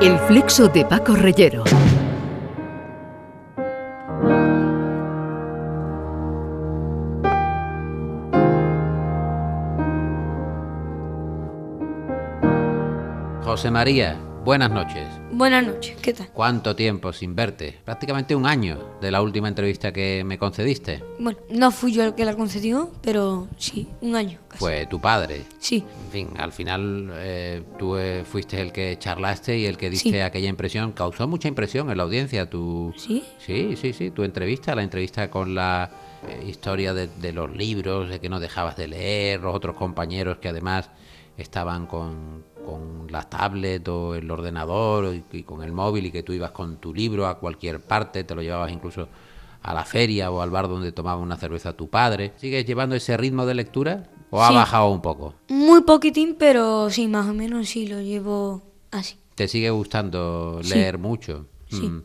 El flexo de Paco Reyero. José María, buenas noches. Buenas noches, ¿qué tal? ¿Cuánto tiempo sin verte? Prácticamente un año de la última entrevista que me concediste. Bueno, no fui yo el que la concedió, pero sí, un año casi. Fue tu padre. Sí, En fin, al final eh, tú eh, fuiste el que charlaste y el que diste Sí. aquella impresión. Causó mucha impresión en la audiencia tu... ¿Sí? Sí, sí, sí, tu entrevista, la entrevista con la eh, historia de, de los libros, de que no dejabas de leer, los otros compañeros que además estaban con, con la tablet o el ordenador y, y con el móvil y que tú ibas con tu libro a cualquier parte, te lo llevabas incluso a la feria o al bar donde tomaba una cerveza tu padre. ¿Sigues llevando ese ritmo de lectura o ha Sí. bajado un poco? muy poquitín, pero sí, más o menos sí lo llevo así. ¿Te sigue gustando Sí. leer mucho? Sí, Mm.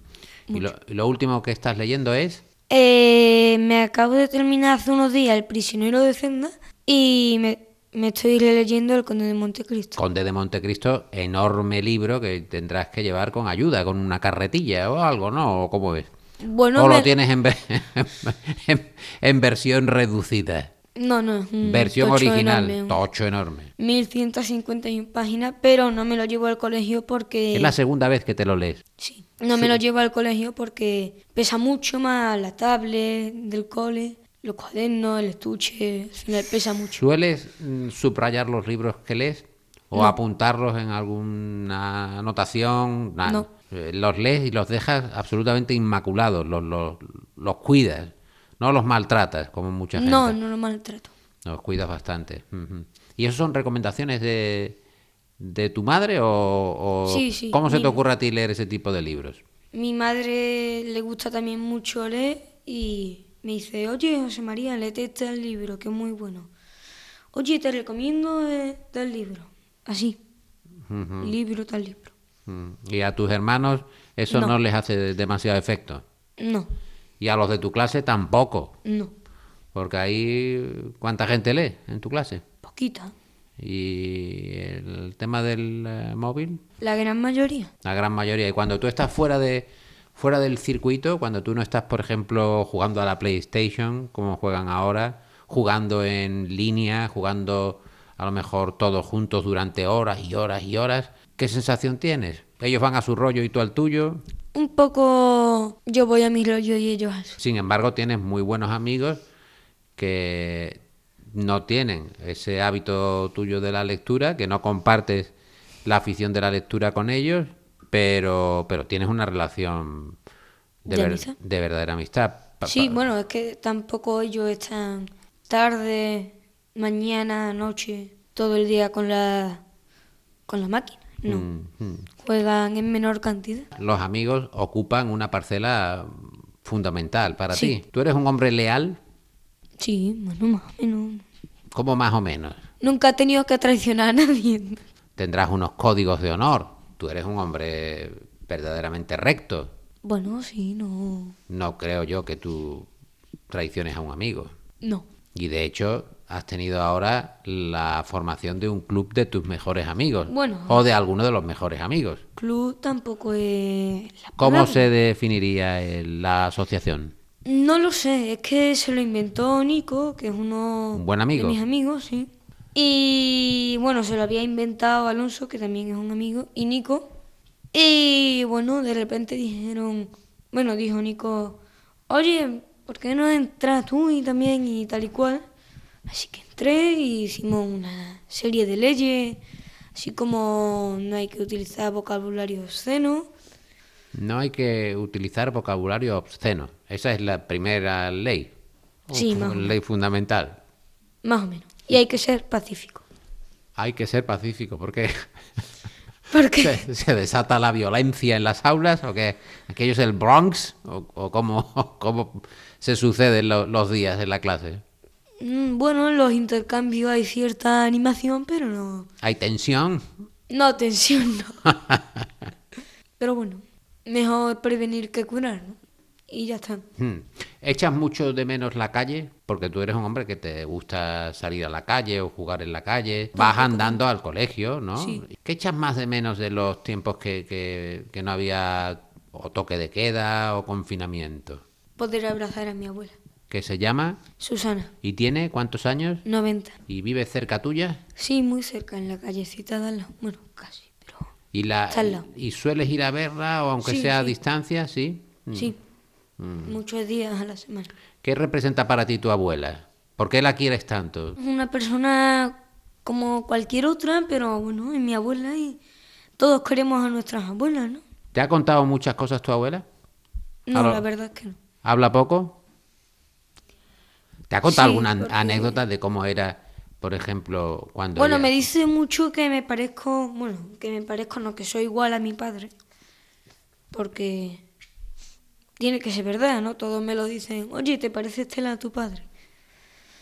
¿Y, lo, y lo último que estás leyendo es? Eh, me acabo de terminar hace unos días El prisionero de Zenda y me, me estoy leyendo El conde de Montecristo. Conde de Montecristo, enorme libro que tendrás que llevar con ayuda, con una carretilla o algo, ¿no? ¿O cómo? Bueno, ¿O lo tienes en, ve- en, en versión reducida? No, no, es versión tocho original, enorme, tocho enorme. 1151 páginas, pero no me lo llevo al colegio porque... Es la segunda vez que te lo lees. Sí, no me lo llevo al colegio porque pesa mucho más la tablet del cole, los cuadernos, el estuche, final pesa mucho. ¿Sueles mm, subrayar los libros que lees? ¿O apuntarlos en alguna anotación? No. Eh, Los lees y los dejas absolutamente inmaculados, los, los, los cuidas, no los maltratas, como mucha gente. No, no lo maltrato. Los cuidas bastante. ¿Y eso son recomendaciones de, de tu madre o, o Sí, sí, cómo se te ocurre a ti leer ese tipo de libros? Mi madre le gusta también mucho leer y me dice, oye José María, léete este libro, que es muy bueno. Oye, te recomiendo eh, tal libro. Así, libro, tal libro. Mm. Y a tus hermanos eso no. No. les hace demasiado efecto. No, Y a los de tu clase tampoco. no, Porque ahí, ¿cuánta gente lee en tu clase? poquita. Y el tema del eh, móvil, La gran mayoría. la gran mayoría. Y cuando tú estás fuera de fuera del circuito, cuando tú no estás, por ejemplo, jugando a la PlayStation, como juegan ahora, jugando en línea, jugando a lo mejor todos juntos durante horas y horas y horas, ¿qué sensación tienes? Ellos van a su rollo y tú al tuyo. Un poco yo voy a mi rollo y ellos. Sin embargo, tienes muy buenos amigos que no tienen ese hábito tuyo de la lectura, que no compartes la afición de la lectura con ellos, pero, pero tienes una relación de, ¿De ver- amistad? de verdadera amistad. Pa- Sí, pa- bueno, es que tampoco ellos están tarde, mañana, noche, todo el día con la con la máquina. No, Mm, mm. juegan en menor cantidad. Los amigos ocupan una parcela fundamental para Sí. ti. ¿Tú eres un hombre leal? Sí, bueno, más o menos. como más o menos? Nunca he tenido que traicionar a nadie. Tendrás unos códigos de honor. Tú eres un hombre verdaderamente recto. Bueno, sí, no. No creo yo que tú traiciones a un amigo. No. Y de hecho, has tenido ahora la formación de un club de tus mejores amigos. Bueno. O de alguno de los mejores amigos. Club tampoco es. la ¿Cómo se definiría la asociación? No lo sé, es que se lo inventó Nico, que es uno Un buen amigo. de mis amigos, sí. Y bueno, se lo había inventado Alonso, que también es un amigo, y Nico. Y bueno, de repente dijeron, bueno, dijo Nico, oye, ¿por qué no entras tú y también y tal y cual? Así que entré y hicimos una serie de leyes, así como no hay que utilizar vocabulario obsceno. No hay que utilizar vocabulario obsceno. Esa es la primera ley. Sí, más o menos. ley fundamental. Más o menos. Y hay que ser pacífico. Hay que ser pacífico porque Porque se, se desata la violencia en las aulas o que aquello es el Bronx o, o cómo, cómo se suceden lo- los días en la clase. Mm, Bueno, en los intercambios hay cierta animación, pero no. Hay tensión. No, tensión, no. pero bueno, mejor prevenir que curar, ¿no? Y ya está. Hmm. ¿Echas mucho de menos la calle? Porque tú eres un hombre que te gusta salir a la calle o jugar en la calle. Vas andando al colegio, ¿no? Sí. ¿Qué echas más de menos de los tiempos que, que- que no había o toque de queda o confinamiento? Poder abrazar a mi abuela. ¿Qué se llama? Susana, ¿Y tiene cuántos años? 90. ¿Y vive cerca tuya? Sí, muy cerca, en la callecita de lado. Bueno, casi, pero... ¿Y, la. ¿Y sueles ir a verla o aunque Sí, sea a sí. distancia? Sí. Mm. Sí, muchos días a la semana. ¿Qué representa para ti tu abuela? ¿Por qué la quieres tanto? Es una persona como cualquier otra, pero bueno, es mi abuela y todos queremos a nuestras abuelas, ¿no? ¿Te ha contado muchas cosas tu abuela? No, la verdad es que no. ¿Habla poco? ¿Te ha contado Sí, alguna porque- anécdota de cómo era, por ejemplo, cuando... Bueno, ella- me dice mucho que me parezco, bueno, que me parezco, no, que soy igual a mi padre. Porque tiene que ser verdad, ¿no? Todos me lo dicen, oye, ¿te parece Estela a tu padre?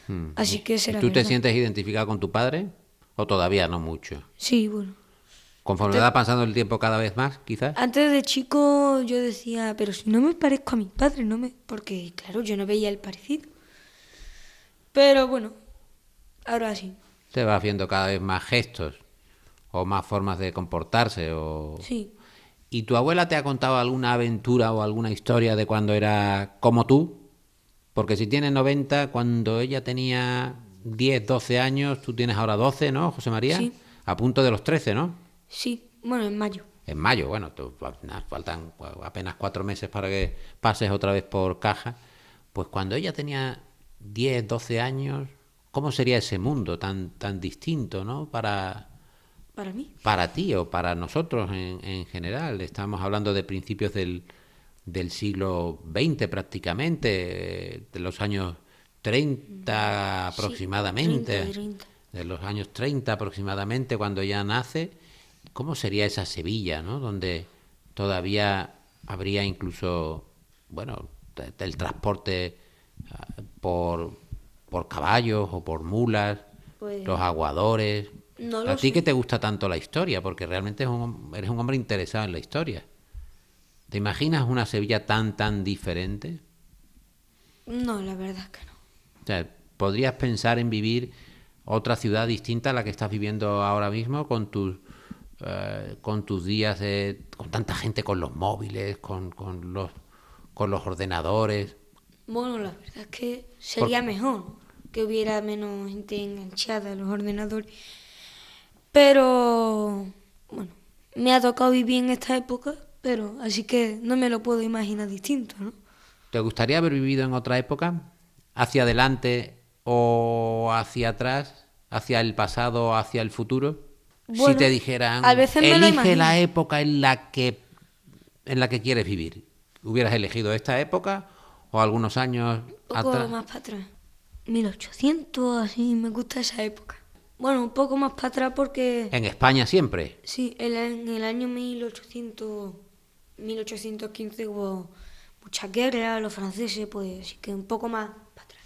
Hmm. Así que será ¿Tú te verdad. sientes identificado con tu padre? ¿O todavía no mucho? Sí, bueno. Conforme va pasando el tiempo cada vez más, quizás. Antes de chico yo decía, pero si no me parezco a mi padre, no me... Porque, claro, yo no veía el parecido. Pero bueno, ahora sí. Te vas viendo cada vez más gestos o más formas de comportarse o... Sí. ¿Y tu abuela te ha contado alguna aventura o alguna historia de cuando era como tú? Porque si tienes 90, cuando ella tenía 10, 12 años, tú tienes ahora 12, ¿no, José María? Sí. A punto de los 13, ¿no? Sí, bueno, en mayo. En mayo, bueno, tú- nada, faltan apenas cuatro meses para que pases otra vez por caja. Pues cuando ella tenía 10, 12 años, ¿cómo sería ese mundo tan, tan distinto, ¿no? Para, Para mí. para ti o para nosotros en, en general. Estamos hablando de principios del, del siglo XX prácticamente, de los años 30 aproximadamente, 30, 30. de los años 30 aproximadamente, cuando ella nace. ¿Cómo sería esa Sevilla, ¿no? Donde todavía habría incluso, bueno, el transporte ah, por, por caballos o por mulas, Pues- los aguadores. No ¿A ti que te gusta tanto la historia? Porque realmente es un- eres un hombre interesado en la historia. ¿Te imaginas una Sevilla tan, tan diferente? No, la verdad es que no. O sea, ¿podrías pensar en vivir otra ciudad distinta a la que estás viviendo ahora mismo con tus, eh, con tus días, de- con tanta gente con los móviles, con, con los, con los ordenadores? Bueno, la verdad es que sería mejor que hubiera menos gente enganchada a los ordenadores. Pero, bueno, me ha tocado vivir en esta época, pero así que no me lo puedo imaginar distinto, ¿no? ¿Te gustaría haber vivido en otra época? ¿Hacia adelante o hacia atrás? ¿Hacia el pasado o hacia el futuro? si te dijeran, a veces me lo elige la imagino". época en la que en la que quieres vivir. ¿Hubieras elegido esta época o algunos años Un poco atrás? más para atrás. 1800, así, me gusta esa época. Bueno, un poco más para atrás porque, En España siempre. sí, en el año 1800, 1815 hubo mucha guerra, los franceses, pues así que un poco más para atrás.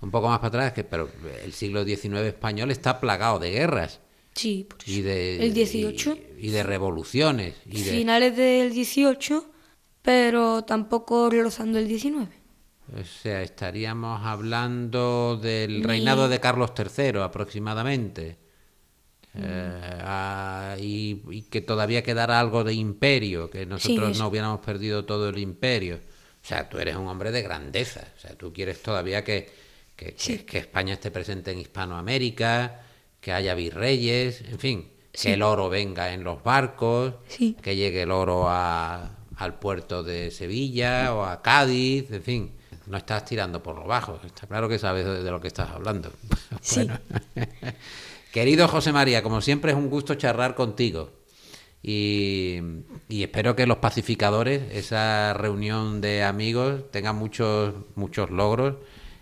Un poco más para atrás, que, pero el siglo XIX español está plagado de guerras Sí, por eso. y de, el 18, y, y de revoluciones. Y de, finales del 18, pero tampoco rozando el 19. O sea, estaríamos hablando del reinado de Carlos III aproximadamente. Eh, ah, y, y que todavía quedara algo de imperio, que nosotros no hubiéramos perdido todo el imperio. O sea, tú eres un hombre de grandeza. O sea, tú quieres todavía que, que, que- que España esté presente en Hispanoamérica, que haya virreyes, en fin, que el oro venga en los barcos, que llegue el oro a- al puerto de Sevilla o a Cádiz, en fin. No estás tirando por lo bajo, está claro que sabes de, de lo que estás hablando. Sí. Bueno. Querido José María, como siempre es un gusto charlar contigo. Y, y espero que los pacificadores, esa reunión de amigos, tengan muchos, muchos logros.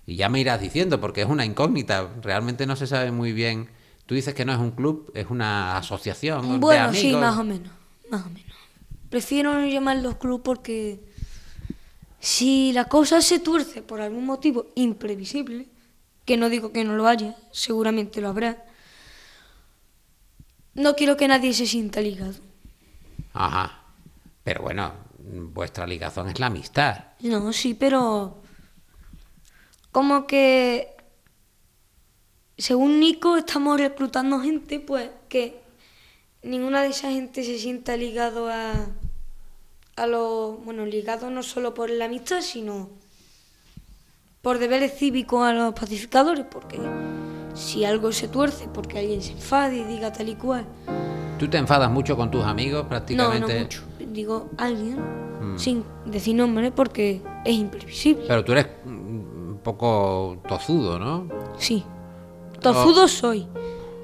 Y ya me irás diciendo, porque es una incógnita. Realmente no se sabe muy bien. Tú dices que no es un club, es una asociación. de Bueno, sí, más o menos, más o menos. Prefiero no llamarlos club porque si la cosa se tuerce por algún motivo imprevisible, que no digo que no lo haya, seguramente lo habrá, no quiero que nadie se sienta ligado. Ajá. Pero bueno, vuestra ligazón es la amistad. No, sí, pero como que, según Nico, estamos reclutando gente, pues que ninguna de esa gente se sienta ligado a, a los, bueno, ligado no solo por la amistad, sino por deberes cívicos a los pacificadores, porque si algo se tuerce, porque alguien se enfade y diga tal y cual. ¿Tú te enfadas mucho con tus amigos No, prácticamente? no mucho. Digo alguien, Mm. sin decir nombre, porque es imprevisible. Pero tú eres un poco tozudo, ¿no? Sí. Tozudo soy,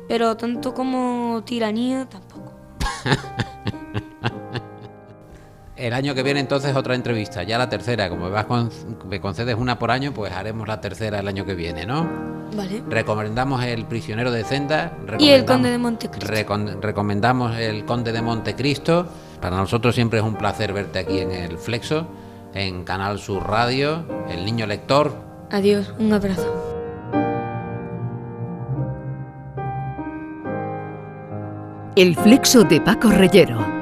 pero tanto como tiranía tampoco. El año que viene entonces otra entrevista, ya la tercera. Como me, vas con- me concedes una por año, pues haremos la tercera el año que viene, ¿no? Vale. Recomendamos El prisionero de Zenda. Y El Conde de Montecristo. recomendamos El Conde de Montecristo. Para nosotros siempre es un placer verte aquí en el Flexo, en Canal Sur Radio, El Niño Lector. Adiós, un abrazo. El flexo de Paco Reyero.